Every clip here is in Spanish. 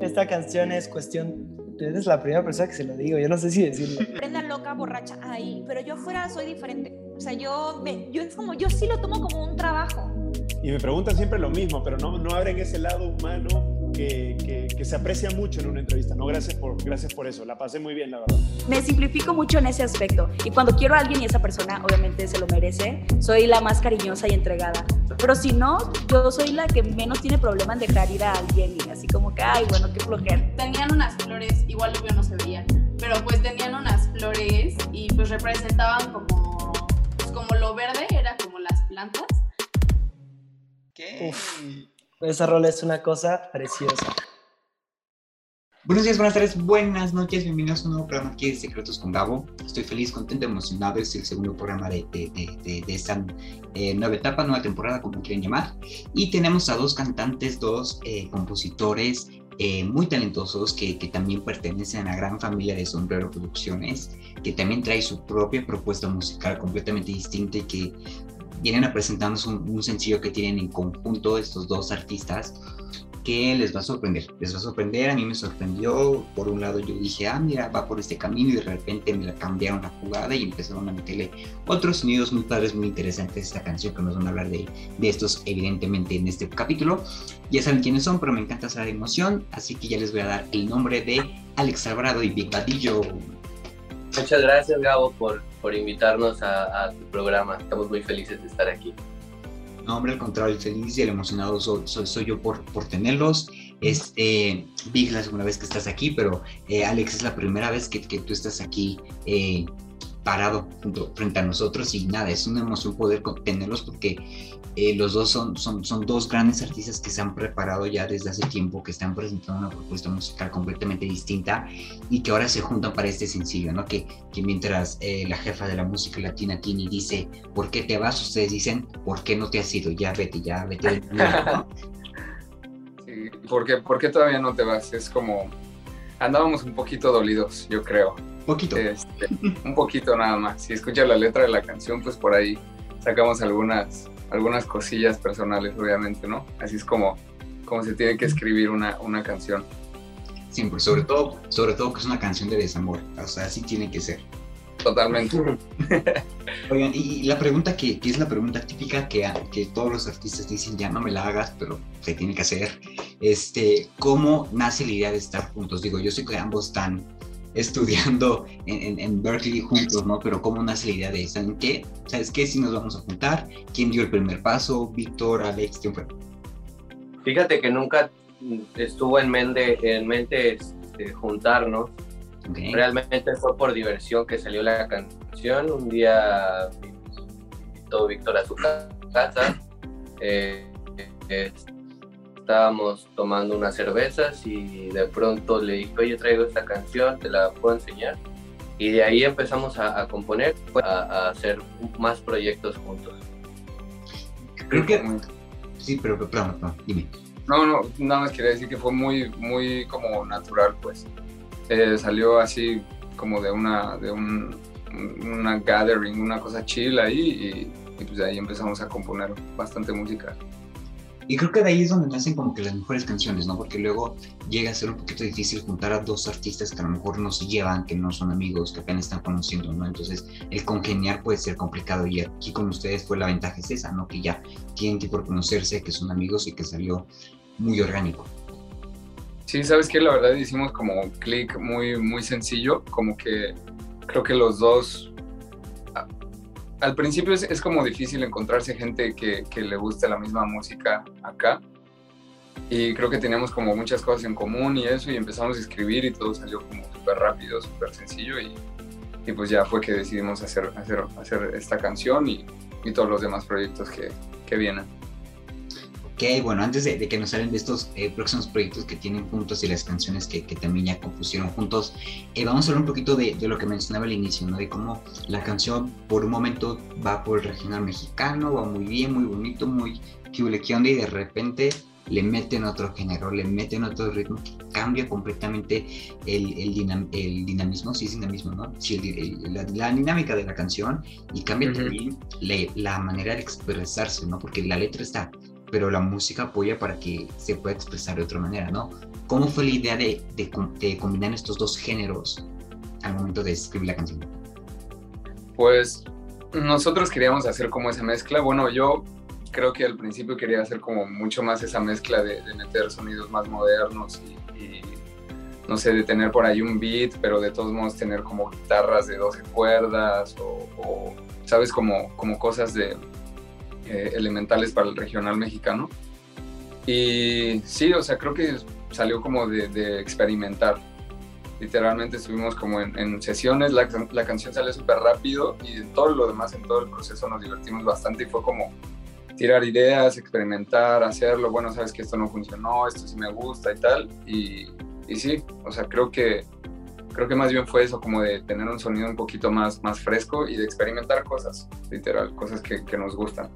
esta canción es cuestión eres la primera persona que se lo digo, yo no sé si decirlo. Prenda loca, borracha, ahí, pero yo afuera soy diferente. O sea, yo, yo es como, yo sí lo tomo como un trabajo. Y me preguntan siempre lo mismo, pero no, no abren ese lado humano que, que, se aprecia mucho en una entrevista. No, gracias por, gracias por eso. La pasé muy bien, la verdad. Me simplifico mucho en ese aspecto. Y cuando quiero a alguien y esa persona obviamente se lo merece, soy la más cariñosa y entregada. Pero si no, yo soy la que menos tiene problema en dejar ir a alguien y así como que, ay, bueno, qué flojera. Tenían unas flores, igual yo no se veía, pero pues tenían unas flores y pues representaban como, pues como lo verde, era como las plantas. ¿Qué? Uf. Esa rola es una cosa preciosa. Buenos días, buenas tardes, buenas noches, bienvenidos a un nuevo programa aquí de Secretos con Gabo. Estoy feliz, contento, emocionado. Es el segundo programa de, de, de, esta eh, nueva etapa, nueva temporada, como quieren llamar. Y tenemos a dos cantantes, dos eh, compositores eh, muy talentosos que, que, también pertenecen a la gran familia de Sombrero Producciones, que también trae su propia propuesta musical completamente distinta y que vienen a presentarnos un, sencillo que tienen en conjunto estos dos artistas que les va a sorprender, les va a sorprender, a mí me sorprendió, por un lado yo dije, ah, mira, va por este camino y de repente me la cambiaron la jugada y empezaron a meterle otros sonidos muy padres, muy interesantes esta canción que nos van a hablar de, de estos evidentemente en este capítulo. Ya saben quiénes son, pero me encanta esa emoción, así que ya les voy a dar el nombre de Alex Alvarado y Big Badillo. Muchas gracias, Gabo, por, por invitarnos a, tu programa. Estamos muy felices de estar aquí. No, hombre, al contrario, el feliz y el emocionado soy, soy, yo por, por tenerlos. Este, Big la segunda vez que estás aquí, pero eh, Alex es la primera vez que, que tú estás aquí eh, parado frente a nosotros y nada, es una emoción poder tenerlos porque eh, los dos son, son, son dos grandes artistas que se han preparado ya desde hace tiempo, que están presentando una propuesta musical completamente distinta y que ahora se juntan para este sencillo, ¿no? Que, mientras eh, la jefa de la música latina, Tini, dice, ¿por qué te vas? Ustedes dicen, ¿por qué no te has ido? Ya vete, ya vete. ¿por qué, ¿por qué todavía no te vas? Es como, andábamos un poquito dolidos, yo creo. Poquito. Este, un poquito nada más. Si escuchas la letra de la canción, pues por ahí sacamos algunas algunas cosillas personales, obviamente, ¿no? Así es como, como se tiene que escribir una, una canción. Siempre, sobre todo, sobre todo que es una canción de desamor, o sea, así tiene que ser. Totalmente. Oigan, y la pregunta que, que, es la pregunta típica que, que todos los artistas dicen, ya no me la hagas, pero se tiene que hacer, este, ¿cómo nace la idea de estar juntos? Digo, yo sé que ambos están estudiando en, Berkeley juntos, ¿no? Pero ¿cómo nace la idea de eso? ¿En qué? ¿Sabes qué? Si nos vamos a juntar. ¿Quién dio el primer paso? ¿Víctor, Alex? ¿Quién fue? Fíjate que nunca estuvo en mente, en mente este, juntarnos. Realmente fue por diversión que salió la canción. Un día invitó Víctor a su casa. Eh, este, estábamos tomando unas cervezas y de pronto le dije, oye, traigo esta canción, te la puedo enseñar. Y de ahí empezamos a, componer, a, hacer más proyectos juntos. Creo que... Sí, pero, pero, dime. No, no, nada más quería decir que fue muy, muy como natural, pues. Eh, salió así como de una, de un, una gathering, una cosa chill ahí y, pues de ahí empezamos a componer bastante música. Y creo que de ahí es donde nacen como que las mejores canciones, ¿no? Porque luego llega a ser un poquito difícil juntar a dos artistas que a lo mejor no se llevan, que no son amigos, que apenas están conociendo, ¿no? Entonces el congeniar puede ser complicado y aquí con ustedes fue la ventaja es esa, ¿no? Que ya tienen que por conocerse, que son amigos y que salió muy orgánico. Sí, sabes que la verdad hicimos como un clic muy, muy sencillo, como que creo que los dos al principio es, como difícil encontrarse gente que, le guste la misma música acá. Y creo que teníamos como muchas cosas en común y eso, y empezamos a escribir y todo salió como súper rápido, súper sencillo. Y, pues ya fue que decidimos hacer, hacer, hacer esta canción y, todos los demás proyectos que, que vienen. Ok, bueno, antes de, que nos salen de estos eh, próximos proyectos que tienen juntos y las canciones que, también ya compusieron juntos, eh, vamos a hablar un poquito de, lo que mencionaba al inicio, ¿no? De cómo la canción por un momento va por el regional mexicano, va muy bien, muy bonito, muy onda y de repente le meten otro género, le meten otro ritmo que cambia completamente el, el, dinamismo, sí es dinamismo, ¿no? Sí, la, dinámica de la canción y cambia también la, la, manera de expresarse, ¿no? Porque la letra está pero la música apoya para que se pueda expresar de otra manera, ¿no? ¿Cómo fue la idea de, de, combinar estos dos géneros al momento de escribir la canción? Pues nosotros queríamos hacer como esa mezcla. Bueno, yo creo que al principio quería hacer como mucho más esa mezcla de, meter sonidos más modernos y, no sé, de tener por ahí un beat, pero de todos modos tener como guitarras de 12 cuerdas o, ¿sabes? Como, como cosas de, eh, elementales para el regional mexicano. Y sí, o sea, creo que salió como de, experimentar. Literalmente estuvimos como en, sesiones, la, canción salió súper rápido y en todo lo demás, en todo el proceso nos divertimos bastante y fue como tirar ideas, experimentar, hacerlo, bueno, sabes que esto no funcionó, esto sí me gusta y tal. Y, y sí, o sea, creo que, creo que más bien fue eso, como de tener un sonido un poquito más, más fresco y de experimentar cosas, literal, cosas que nos gustan.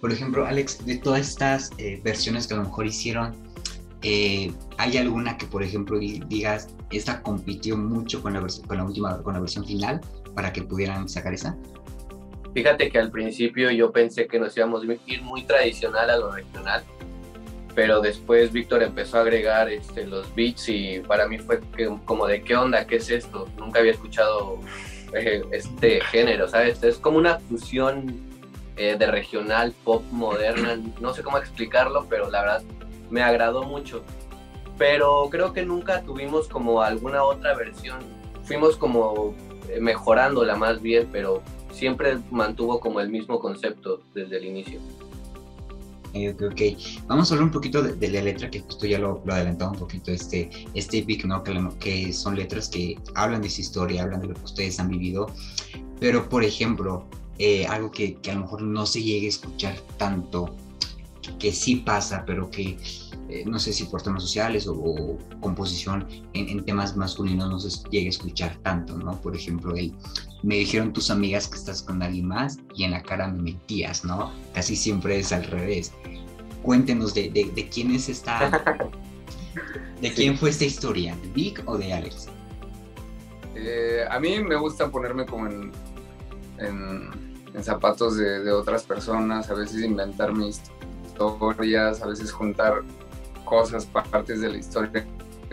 Por ejemplo, Alex, de todas estas eh, versiones que a lo mejor hicieron, eh, ¿hay alguna que, por ejemplo, digas, esta compitió mucho con la, con la última, con la versión final para que pudieran sacar esa? Fíjate que al principio yo pensé que nos íbamos a ir muy tradicional a lo regional, pero después Víctor empezó a agregar este, los beats y para mí fue como de qué onda, qué es esto, nunca había escuchado eh, este género, ¿sabes? Es como una fusión eh, de regional, pop moderna, no sé cómo explicarlo, pero la verdad me agradó mucho. Pero creo que nunca tuvimos como alguna otra versión, fuimos como eh, mejorándola más bien, pero siempre mantuvo como el mismo concepto desde el inicio. Ok, ok. Vamos a hablar un poquito de, la letra, que justo ya lo, lo adelantaba un poquito, este, este Big, ¿no? Que, que son letras que hablan de esa historia, hablan de lo que ustedes han vivido. Pero, por ejemplo, eh, algo que, que, a lo mejor no se llegue a escuchar tanto, que sí pasa, pero que eh, no sé si por temas sociales o, composición en, temas masculinos no se llegue a escuchar tanto, ¿no? Por ejemplo, el, me dijeron tus amigas que estás con alguien más y en la cara me mentías, ¿no? Casi siempre es al revés. Cuéntenos de, de, quién es esta... ¿De quién fue esta historia? ¿De Vic o de Alex? Eh, a mí me gusta ponerme como en en zapatos de, otras personas, a veces inventar mis historias, a veces juntar cosas, partes de la historia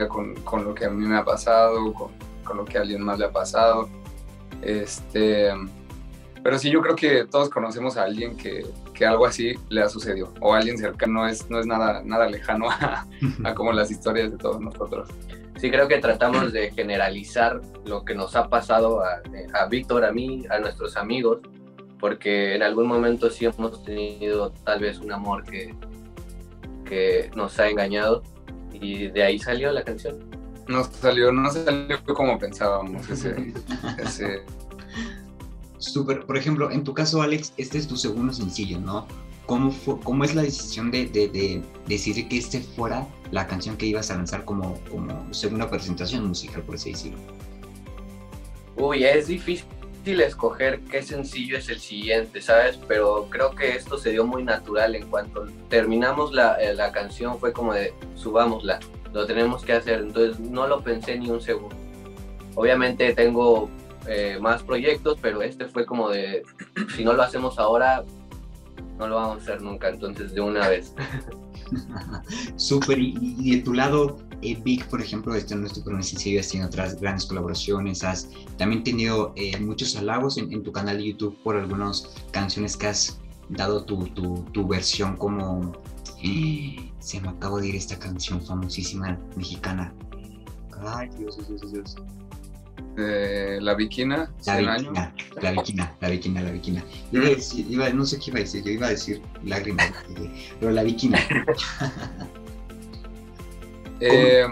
con, con lo que a mí me ha pasado, con, con, lo que a alguien más le ha pasado. Este, pero sí, yo creo que todos conocemos a alguien que, que algo así le ha sucedido, o alguien cercano, es, no es nada, nada lejano a, a como las historias de todos nosotros. Sí, creo que tratamos de generalizar lo que nos ha pasado a, a Víctor, a mí, a nuestros amigos, porque en algún momento sí hemos tenido tal vez un amor que, que nos ha engañado y de ahí salió la canción. No salió, no salió como pensábamos ese, ese... Súper, por ejemplo, en tu caso Alex, este es tu segundo sencillo, ¿no? ¿Cómo, fue, cómo es la decisión de, de, de, decir que este fuera la canción que ibas a lanzar como, como segunda presentación musical, por así decirlo? Uy, es difícil escoger qué sencillo es el siguiente, ¿sabes? Pero creo que esto se dio muy natural en cuanto terminamos la, eh, la canción, fue como de subámosla, lo tenemos que hacer, entonces no lo pensé ni un segundo. Obviamente tengo eh, más proyectos, pero este fue como de, si no lo hacemos ahora, no lo vamos a hacer nunca, entonces de una vez. Súper, y, de tu lado, eh, Vic, por ejemplo, este no es tu sencillo, has tenido otras grandes colaboraciones, has también tenido eh, muchos halagos en, tu canal de YouTube por algunas canciones que has dado tu, tu, tu versión como... Eh, se me acabo de ir esta canción famosísima mexicana. Ay, Dios, Dios, Dios. Eh, la viquina. La viquina, la viquina, la viquina, la viquina. Iba a decir, iba, no sé qué iba a decir, yo iba a decir lágrimas, pero la viquina. eh,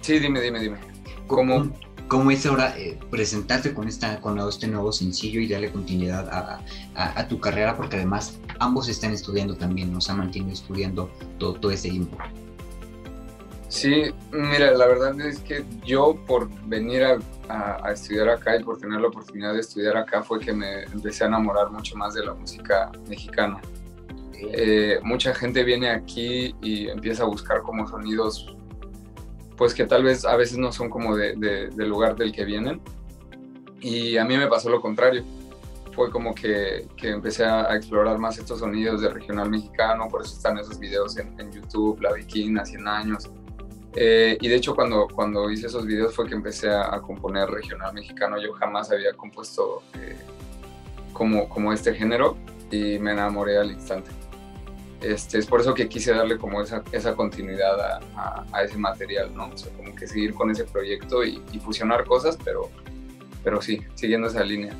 sí, dime, dime, dime. ¿Cómo, cómo es ahora eh, presentarte con, esta, con este nuevo sencillo y darle continuidad a, a, a, tu carrera? Porque además ambos están estudiando también, nos han mantenido estudiando todo, todo ese tiempo. Sí, mira, la verdad es que yo por venir a, estudiar acá y por tener la oportunidad de estudiar acá fue que me empecé a enamorar mucho más de la música mexicana. Eh, mucha gente viene aquí y empieza a buscar como sonidos, pues que tal vez a veces no son como de, del lugar del que vienen. Y a mí me pasó lo contrario. fue como que, que empecé a, explorar más estos sonidos de regional mexicano, por eso están esos videos en, en YouTube, La Viquina, 100 años. Eh, y de hecho cuando, cuando hice esos videos fue que empecé a, componer regional mexicano. Yo jamás había compuesto eh, como, como este género y me enamoré al instante. Este, es por eso que quise darle como esa, esa continuidad a, a, ese material, ¿no? O sea, como que seguir con ese proyecto y, y fusionar cosas, pero, pero sí, siguiendo esa línea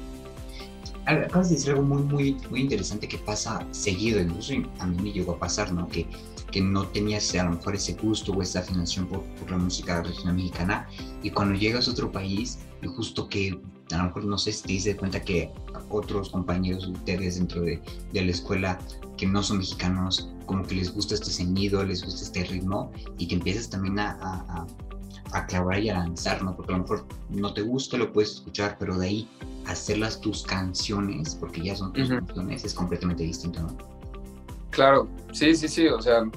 acabas de decir algo muy, muy, muy interesante que pasa seguido, incluso a mí me llegó a pasar, ¿no? Que, que no tenías a lo mejor ese gusto o esa afinación por, por, la música regional mexicana y cuando llegas a otro país y justo que a lo mejor no sé si te diste cuenta que otros compañeros de ustedes dentro de, de la escuela que no son mexicanos como que les gusta este sonido, les gusta este ritmo y que empiezas también a, a, a clavar y a lanzar, ¿no? Porque a lo mejor no te gusta, lo puedes escuchar, pero de ahí hacerlas tus canciones, porque ya son tus canciones, es completamente distinto, ¿no? Claro, sí, sí, sí, o sea,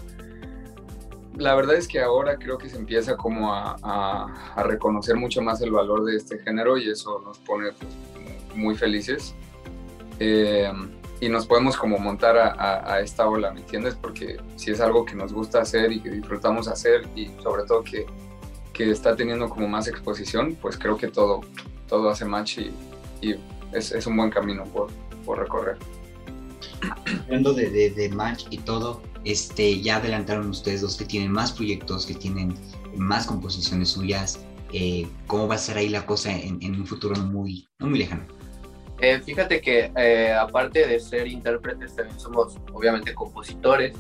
la verdad es que ahora creo que se empieza como a, reconocer mucho más el valor de este género y eso nos pone muy felices. Eh, y nos podemos como montar a, a, esta ola, ¿me entiendes? Porque si es algo que nos gusta hacer y que disfrutamos hacer y sobre todo que, que está teniendo como más exposición, pues creo que todo, todo hace match y, y es, es, un buen camino por, por recorrer. Hablando de, de, de, match y todo, este, ya adelantaron ustedes dos que tienen más proyectos, que tienen más composiciones suyas. Eh, ¿Cómo va a ser ahí la cosa en, en un futuro muy, no muy lejano? Eh, fíjate que eh, aparte de ser intérpretes, también somos obviamente compositores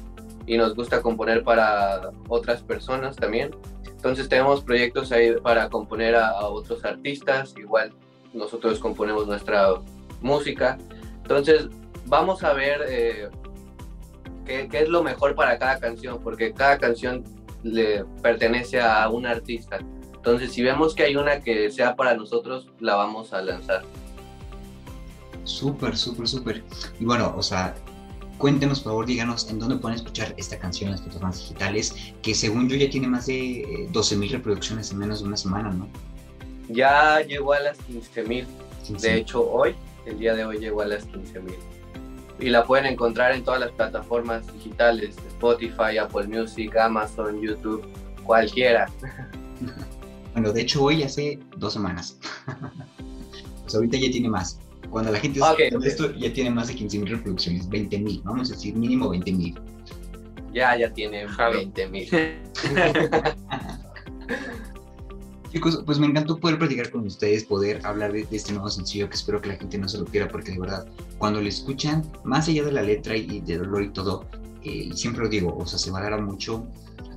y nos gusta componer para otras personas también. Entonces tenemos proyectos ahí para componer a, a otros artistas, igual nosotros componemos nuestra música. Entonces, vamos a ver eh, qué, qué, es lo mejor para cada canción, porque cada canción le pertenece a un artista. Entonces, si vemos que hay una que sea para nosotros, la vamos a lanzar. Súper, súper, súper. Y bueno, o sea, cuéntenos, por favor, díganos en dónde pueden escuchar esta canción en las plataformas digitales, que según yo ya tiene más de 12.000 eh, reproducciones en menos de una semana, ¿no? ya llegó a las 15 mil. De hecho, hoy, el día de hoy, llegó a las 15 mil. Y la pueden encontrar en todas las plataformas digitales, Spotify, Apple Music, Amazon, YouTube, cualquiera. Bueno, de hecho, hoy hace dos semanas. pues ahorita ya tiene más. Cuando la gente okay, esto, ya tiene más de 15 mil reproducciones, 20 mil, vamos a decir mínimo 20 mil. Ya, ya tiene 20 mil. Chicos, pues me encantó poder platicar con ustedes, poder hablar de, de, este nuevo sencillo que espero que la gente no se lo pierda porque de verdad, cuando lo escuchan, más allá de la letra y de dolor y todo, eh, siempre lo digo, o sea, se valora mucho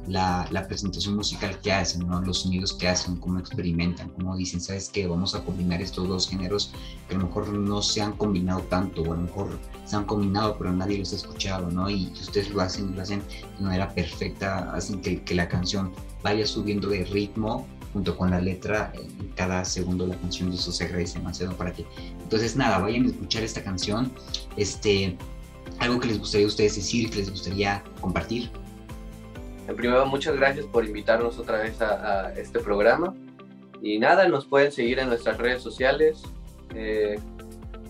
la, la, presentación musical que hacen, ¿no? los sonidos que hacen, cómo experimentan, cómo dicen, ¿sabes qué? Vamos a combinar estos dos géneros que a lo mejor no se han combinado tanto, o a lo mejor se han combinado, pero nadie los ha escuchado, ¿no? Y ustedes lo hacen, lo hacen de manera perfecta, hacen que, que la canción vaya subiendo de ritmo junto con la letra en cada segundo de la canción y eso se agradece demasiado para ti. Entonces nada, vayan a escuchar esta canción, este, algo que les gustaría a ustedes decir, que les gustaría compartir. En primero, muchas gracias por invitarnos otra vez a, a este programa y nada, nos pueden seguir en nuestras redes sociales. Eh,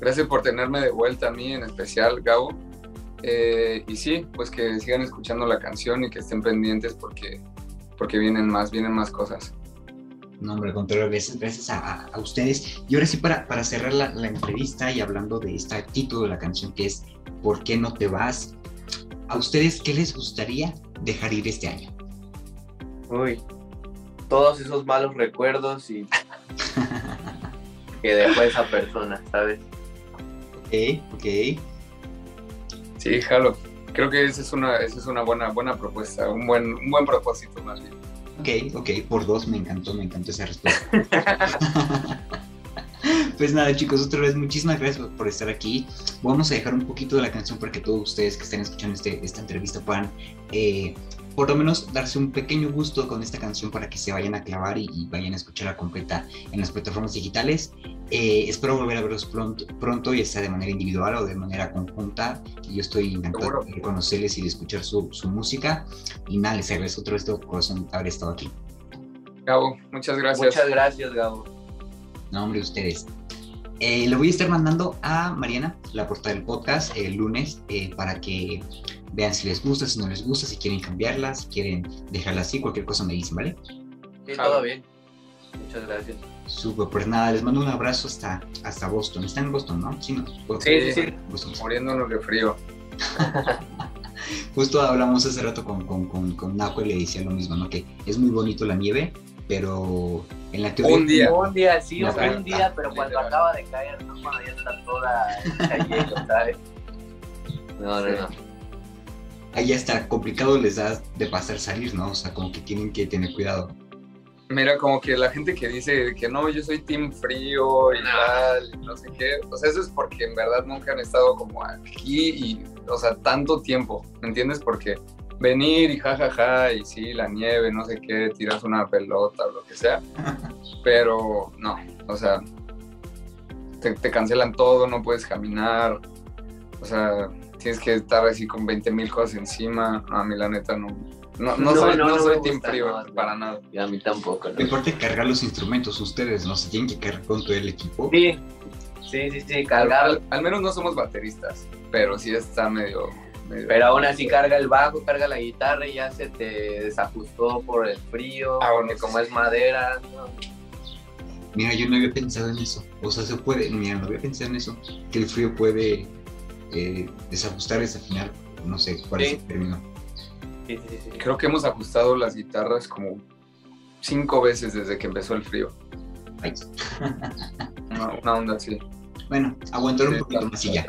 gracias por tenerme de vuelta a mí en especial, Gabo. Eh, y sí, pues que sigan escuchando la canción y que estén pendientes porque, porque vienen más, vienen más cosas. No, hombre, contrario, gracias, gracias a, a, ustedes. Y ahora sí, para, para cerrar la, la, entrevista y hablando de este título de la canción que es ¿Por qué no te vas? ¿A ustedes qué les gustaría dejar ir este año? Uy, todos esos malos recuerdos y que dejó esa persona, ¿sabes? Ok, ok. Sí, jalo. Creo que esa es una, esa es una buena, buena propuesta, un buen, un buen propósito más bien. Ok, ok, por dos me encantó, me encantó esa respuesta. pues nada chicos, otra vez muchísimas gracias por estar aquí. Vamos a dejar un poquito de la canción para que todos ustedes que estén escuchando este, esta entrevista puedan eh, por lo menos darse un pequeño gusto con esta canción para que se vayan a clavar y, y vayan a escucharla completa en las plataformas digitales. Eh, espero volver a verlos pronto, pronto, ya sea de manera individual o de manera conjunta. Yo estoy encantado de reconocerles y de escuchar su, su música. Y nada, les agradezco otra vez de corazón haber estado aquí. Gabo, muchas gracias. Muchas gracias, Gabo. No, hombre, ustedes. Eh, le voy a estar mandando a Mariana la portada del podcast el lunes eh, para que vean si les gusta, si no les gusta, si quieren cambiarla, si quieren dejarla así, cualquier cosa me dicen, ¿vale? Sí, todo bien. Muchas gracias. Súper, pues nada, les mando un abrazo hasta, hasta Boston. Están en Boston, ¿no? Sí, no. sí, sí, sí. Muriéndonos de frío. Justo hablamos hace rato con, con, con, con Naco y le decía lo mismo, ¿no? Que es muy bonito la nieve, pero en la teoría... Un día. Un día, sí, un día, pero cuando acaba de caer, ¿no? Cuando ya está toda cayendo, ¿sabes? No, no, no. Ahí ya está complicado les da de pasar salir, ¿no? O sea, como que tienen que tener cuidado. Mira, como que la gente que dice que no, yo soy team frío y tal, no sé qué, pues eso es porque en verdad nunca han estado como aquí y, o sea, tanto tiempo, ¿me entiendes? Porque venir y jajaja y sí, la nieve, no sé qué, tiras una pelota o lo que sea, pero no, o sea, te, te cancelan todo, no puedes caminar, o sea, tienes que estar así con 20 mil cosas encima, a mí la neta no no, no, soy, no, soy team frío, para nada. Y a mí tampoco. ¿no? Aparte cargar los instrumentos, ustedes, ¿no? Se tienen que cargar con todo el equipo. Sí, sí, sí, sí, cargar. Al, menos no somos bateristas, pero sí está medio, Pero aún así carga el bajo, carga la guitarra y ya se te desajustó por el frío, ah, porque como es madera. Mira, yo no había pensado en eso. O sea, se puede, mira, no había pensado en eso, que el frío puede eh, desajustar, desafinar, no sé cuál es el término Creo que hemos ajustado las guitarras como cinco veces desde que empezó el frío. Una, onda así. Bueno, aguantar un poquito más y ya.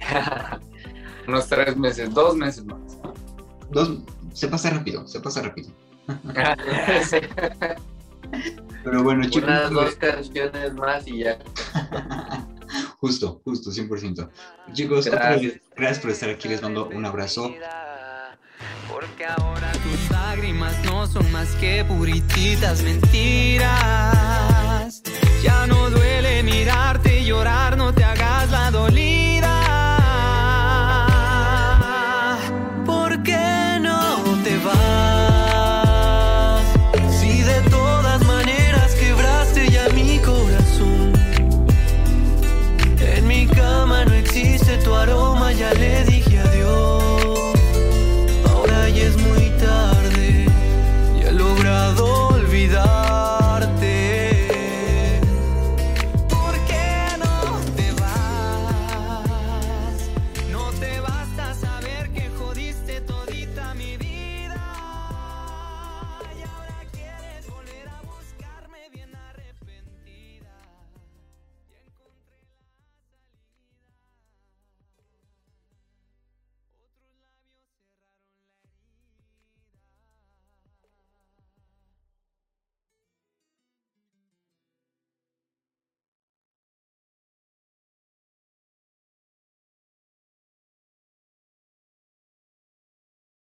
Unos tres meses, dos meses más. Dos, se pasa rápido, se pasa rápido. Pero bueno, chicos. Unas dos canciones más y ya. justo, justo, 100%. Chicos, gracias. gracias por estar aquí. Les mando un abrazo. Porque ahora tus lágrimas no son más que purititas mentiras. Ya no duele mirarte